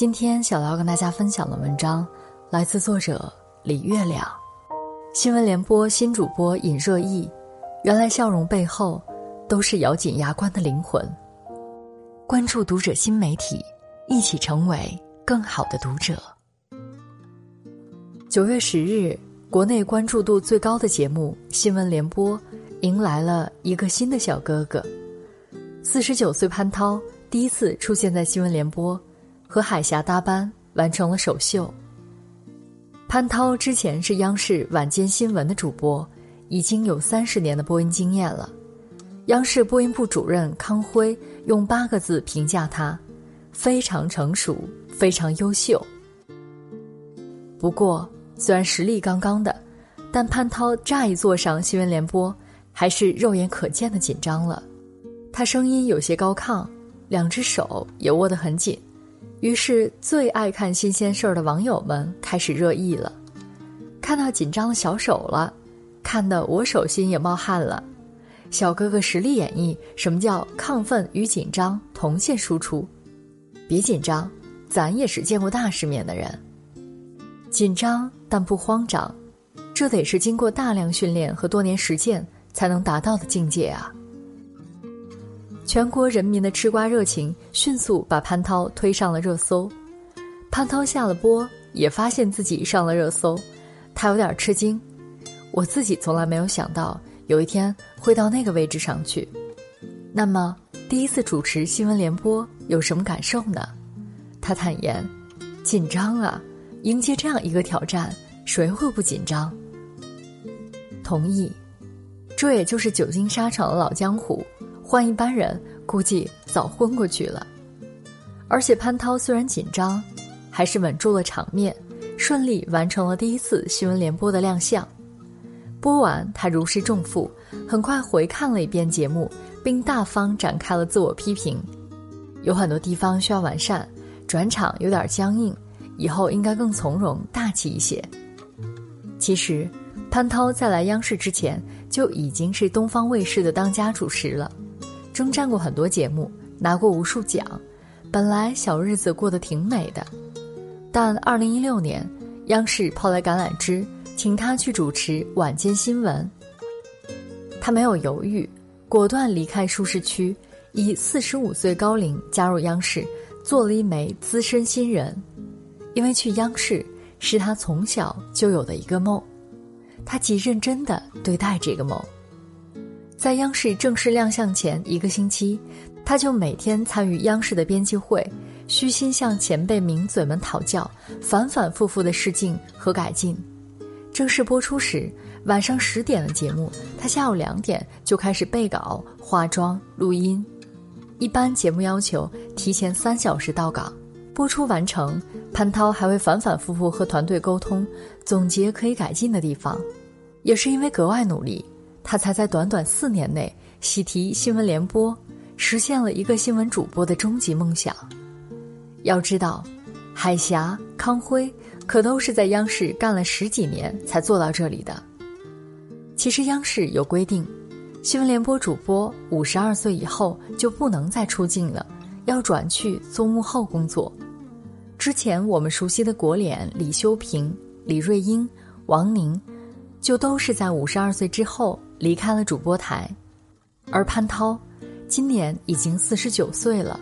今天小姚跟大家分享的文章来自作者李月亮。新闻联播新主播尹热议，原来笑容背后都是咬紧牙关的灵魂。关注读者新媒体，一起成为更好的读者。九月十日，国内关注度最高的节目《新闻联播》迎来了一个新的小哥哥。四十九岁潘涛第一次出现在《新闻联播》。和海峡搭班完成了首秀。潘涛之前是央视晚间新闻的主播，已经有三十年的播音经验了。央视播音部主任康辉用八个字评价他：非常成熟，非常优秀。不过，虽然实力刚刚的，但潘涛乍一坐上新闻联播，还是肉眼可见的紧张了。他声音有些高亢，两只手也握得很紧。于是，最爱看新鲜事儿的网友们开始热议了。看到紧张的小手了，看得我手心也冒汗了。小哥哥实力演绎什么叫亢奋与紧张同线输出。别紧张，咱也是见过大世面的人。紧张但不慌张，这得是经过大量训练和多年实践才能达到的境界啊。全国人民的吃瓜热情迅速把潘涛推上了热搜，潘涛下了播也发现自己上了热搜，他有点吃惊。我自己从来没有想到有一天会到那个位置上去。那么第一次主持新闻联播有什么感受呢？他坦言：紧张啊，迎接这样一个挑战，谁会不紧张？同意，这也就是久经沙场的老江湖。换一般人，估计早昏过去了。而且潘涛虽然紧张，还是稳住了场面，顺利完成了第一次新闻联播的亮相。播完，他如释重负，很快回看了一遍节目，并大方展开了自我批评：有很多地方需要完善，转场有点僵硬，以后应该更从容大气一些。其实，潘涛在来央视之前就已经是东方卫视的当家主持了。征战过很多节目，拿过无数奖，本来小日子过得挺美的。但二零一六年，央视抛来橄榄枝，请他去主持晚间新闻。他没有犹豫，果断离开舒适区，以四十五岁高龄加入央视，做了一枚资深新人。因为去央视是他从小就有的一个梦，他极认真的对待这个梦。在央视正式亮相前一个星期，他就每天参与央视的编辑会，虚心向前辈名嘴们讨教，反反复复的试镜和改进。正式播出时，晚上十点的节目，他下午两点就开始背稿、化妆、录音。一般节目要求提前三小时到岗，播出完成，潘涛还会反反复复和团队沟通，总结可以改进的地方。也是因为格外努力。他才在短短四年内喜提新闻联播，实现了一个新闻主播的终极梦想。要知道，海霞、康辉可都是在央视干了十几年才做到这里的。其实央视有规定，新闻联播主播五十二岁以后就不能再出镜了，要转去做幕后工作。之前我们熟悉的国脸李修平、李瑞英、王宁，就都是在五十二岁之后。离开了主播台，而潘涛今年已经四十九岁了。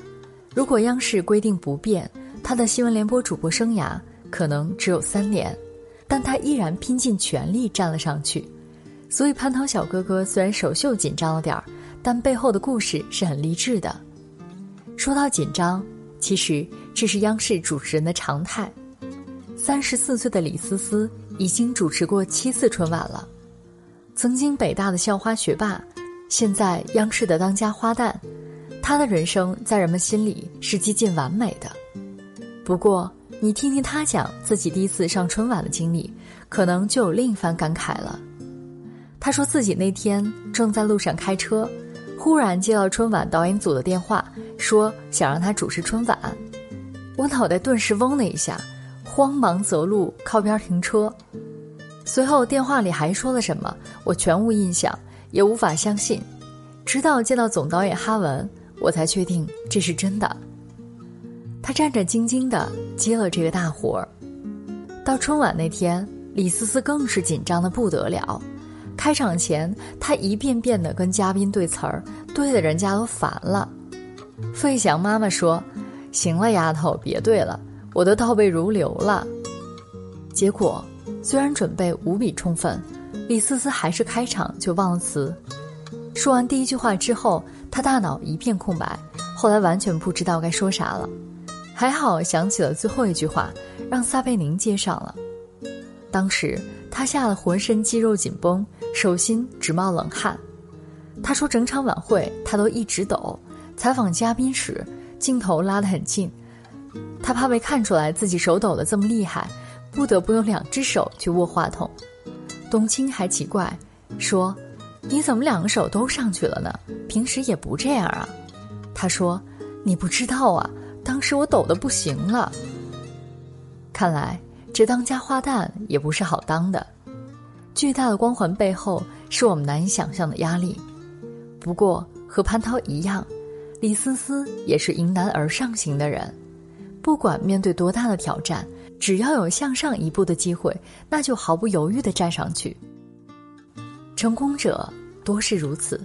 如果央视规定不变，他的新闻联播主播生涯可能只有三年，但他依然拼尽全力站了上去。所以潘涛小哥哥虽然首秀紧张了点儿，但背后的故事是很励志的。说到紧张，其实这是央视主持人的常态。三十四岁的李思思已经主持过七次春晚了。曾经北大的校花学霸，现在央视的当家花旦，她的人生在人们心里是接近完美的。不过，你听听她讲自己第一次上春晚的经历，可能就有另一番感慨了。她说自己那天正在路上开车，忽然接到春晚导演组的电话，说想让她主持春晚。我脑袋顿时嗡的一下，慌忙择路靠边停车。随后电话里还说了什么，我全无印象，也无法相信。直到见到总导演哈文，我才确定这是真的。他战战兢兢地接了这个大活儿。到春晚那天，李思思更是紧张的不得了。开场前，他一遍遍地跟嘉宾对词儿，对的人家都烦了。费翔妈妈说。行了，丫头，别对了，我都倒背如流了。结果虽然准备无比充分，李思思还是开场就忘了词。说完第一句话之后，她大脑一片空白，后来完全不知道该说啥了。还好想起了最后一句话，让撒贝宁接上了。当时他吓得浑身肌肉紧绷，手心直冒冷汗。他说整场晚会他都一直抖，采访嘉宾时。镜头拉得很近，他怕被看出来自己手抖得这么厉害，不得不用两只手去握话筒。董卿还奇怪，说：“你怎么两个手都上去了呢？平时也不这样啊。”他说：“你不知道啊，当时我抖得不行了。”看来这当家花旦也不是好当的，巨大的光环背后是我们难以想象的压力。不过和潘涛一样。李思思也是迎难而上型的人，不管面对多大的挑战，只要有向上一步的机会，那就毫不犹豫地站上去。成功者多是如此，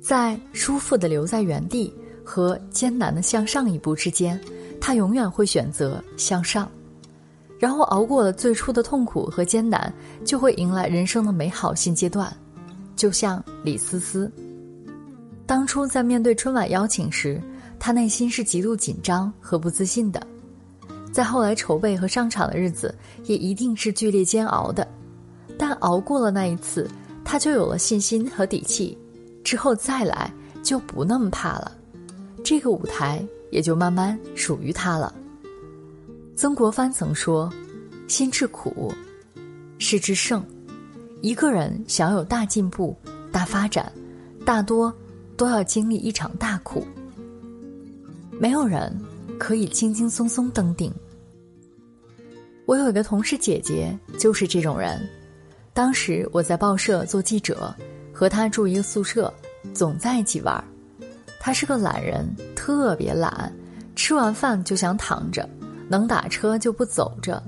在舒服的留在原地和艰难的向上一步之间，他永远会选择向上，然后熬过了最初的痛苦和艰难，就会迎来人生的美好新阶段。就像李思思。当初在面对春晚邀请时，他内心是极度紧张和不自信的，在后来筹备和上场的日子，也一定是剧烈煎熬的。但熬过了那一次，他就有了信心和底气，之后再来就不那么怕了，这个舞台也就慢慢属于他了。曾国藩曾说：“心至苦，事之胜。”一个人想有大进步、大发展，大多。都要经历一场大苦，没有人可以轻轻松松登顶。我有一个同事姐姐就是这种人，当时我在报社做记者，和她住一个宿舍，总在一起玩儿。她是个懒人，特别懒，吃完饭就想躺着，能打车就不走着。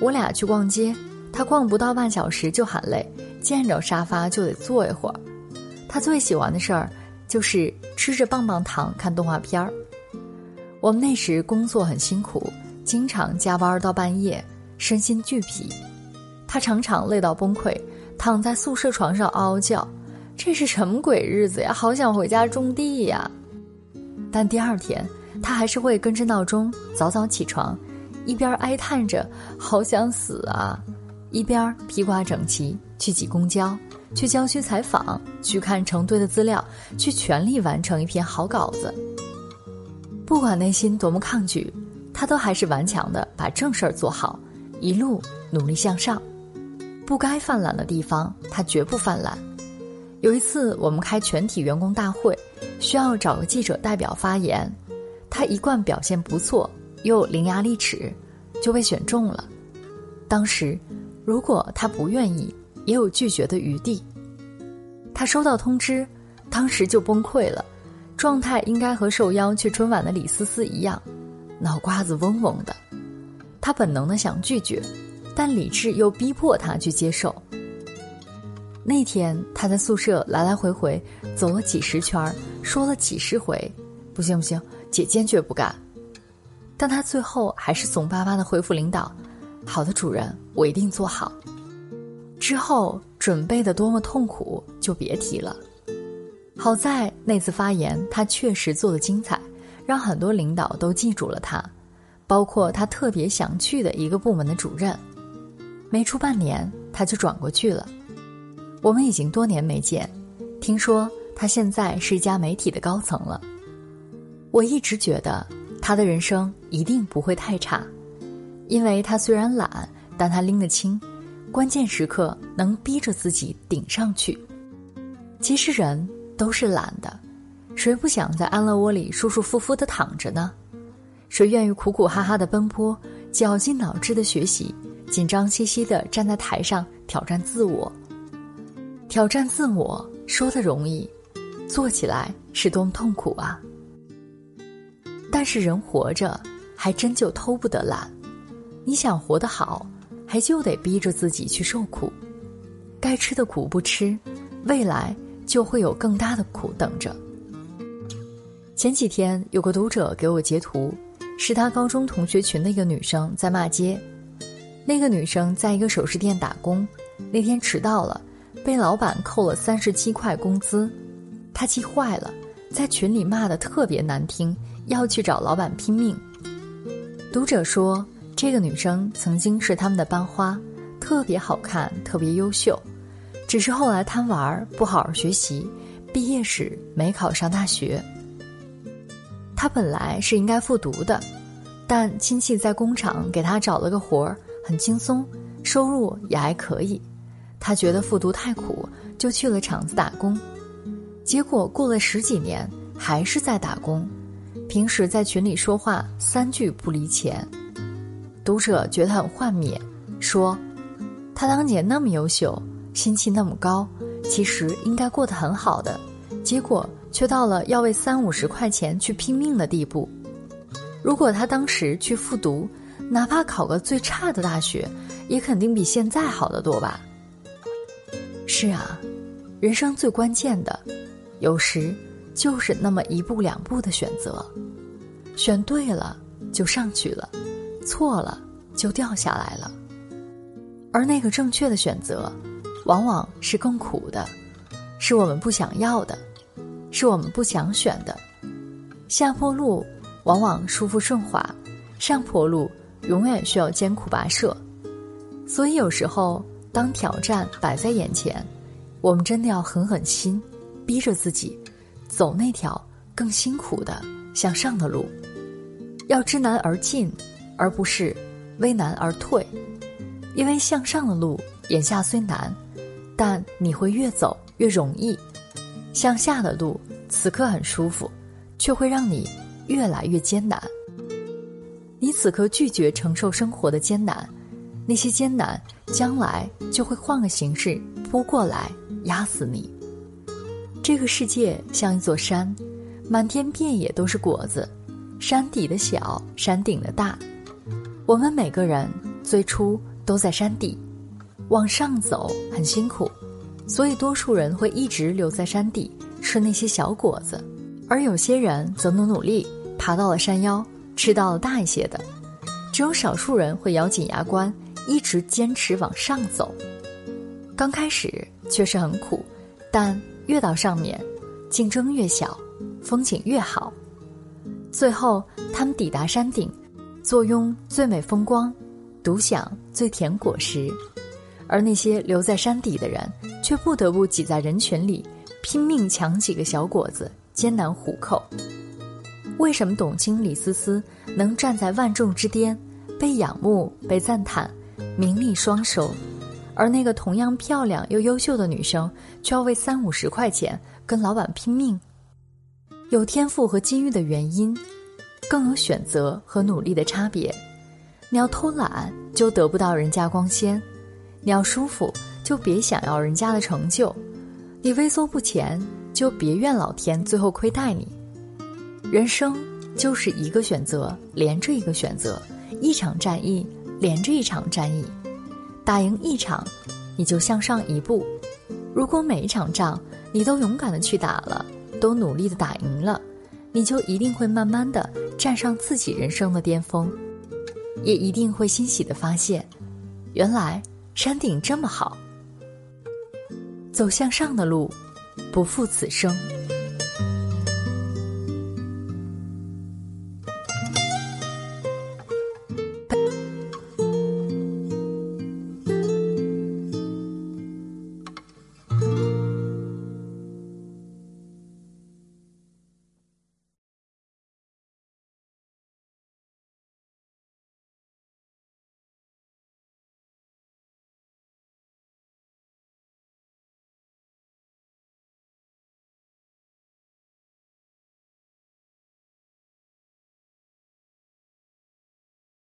我俩去逛街，她逛不到半小时就喊累，见着沙发就得坐一会儿。她最喜欢的事儿。就是吃着棒棒糖看动画片儿。我们那时工作很辛苦，经常加班到半夜，身心俱疲。他常常累到崩溃，躺在宿舍床上嗷嗷叫：“这是什么鬼日子呀？好想回家种地呀！”但第二天，他还是会跟着闹钟早早起床，一边哀叹着“好想死啊”，一边披挂整齐去挤公交。去郊区采访，去看成堆的资料，去全力完成一篇好稿子。不管内心多么抗拒，他都还是顽强的把正事儿做好，一路努力向上。不该犯懒的地方，他绝不犯懒。有一次，我们开全体员工大会，需要找个记者代表发言，他一贯表现不错，又伶牙俐齿，就被选中了。当时，如果他不愿意。也有拒绝的余地。他收到通知，当时就崩溃了，状态应该和受邀去春晚的李思思一样，脑瓜子嗡嗡的。他本能的想拒绝，但理智又逼迫他去接受。那天他在宿舍来来回回走了几十圈，说了几十回，不行不行，姐坚决不干。但他最后还是怂巴巴的回复领导：“好的，主任，我一定做好。”之后准备的多么痛苦，就别提了。好在那次发言，他确实做的精彩，让很多领导都记住了他，包括他特别想去的一个部门的主任。没出半年，他就转过去了。我们已经多年没见，听说他现在是一家媒体的高层了。我一直觉得他的人生一定不会太差，因为他虽然懒，但他拎得清，关键时刻能逼着自己顶上去。其实人都是懒的，谁不想在安乐窝里舒舒服服的躺着呢？谁愿意苦苦哈哈的奔波，绞尽脑汁的学习，紧张兮兮的站在台上挑战自我？挑战自我说的容易，做起来是多么痛苦啊！但是人活着，还真就偷不得懒。你想活得好，还就得逼着自己去受苦。该吃的苦不吃，未来就会有更大的苦等着。前几天有个读者给我截图。是他高中同学群的一个女生在骂街，那个女生在一个首饰店打工，那天迟到了，被老板扣了三十七块工资，她气坏了，在群里骂的特别难听，要去找老板拼命。读者说，这个女生曾经是他们的班花，特别好看，特别优秀，只是后来贪玩，不好好学习，毕业时没考上大学。他本来是应该复读的，但亲戚在工厂给他找了个活儿，很轻松，收入也还可以。他觉得复读太苦，就去了厂子打工。结果过了十几年，还是在打工。平时在群里说话三句不离钱。读者觉得很幻灭，说：“他当年那么优秀，心气那么高，其实应该过得很好的。”结果。却到了要为三五十块钱去拼命的地步。如果他当时去复读，哪怕考个最差的大学，也肯定比现在好得多吧。是啊，人生最关键的，有时就是那么一步两步的选择，选对了就上去了，错了就掉下来了。而那个正确的选择，往往是更苦的，是我们不想要的。是我们不想选的，下坡路往往舒服顺滑，上坡路永远需要艰苦跋涉。所以有时候，当挑战摆在眼前，我们真的要狠狠心，逼着自己走那条更辛苦的向上的路，要知难而进，而不是危难而退。因为向上的路眼下虽难，但你会越走越容易。向下的路此刻很舒服，却会让你越来越艰难。你此刻拒绝承受生活的艰难，那些艰难将来就会换个形式扑过来压死你。这个世界像一座山，满天遍野都是果子，山底的小，山顶的大。我们每个人最初都在山底，往上走很辛苦。所以，多数人会一直留在山底吃那些小果子，而有些人则努努力爬到了山腰，吃到了大一些的。只有少数人会咬紧牙关，一直坚持往上走。刚开始确实很苦，但越到上面，竞争越小，风景越好。最后，他们抵达山顶，坐拥最美风光，独享最甜果实。而那些留在山底的人，却不得不挤在人群里，拼命抢几个小果子，艰难糊口。为什么董卿、李思思能站在万众之巅，被仰慕、被赞叹，名利双收，而那个同样漂亮又优秀的女生，却要为三五十块钱跟老板拼命？有天赋和机遇的原因，更有选择和努力的差别。你要偷懒，就得不到人家光鲜。你要舒服，就别想要人家的成就；你畏缩不前，就别怨老天最后亏待你。人生就是一个选择连着一个选择，一场战役连着一场战役。打赢一场，你就向上一步；如果每一场仗你都勇敢的去打了，都努力的打赢了，你就一定会慢慢的站上自己人生的巅峰，也一定会欣喜的发现，原来。山顶这么好，走向上的路，不负此生。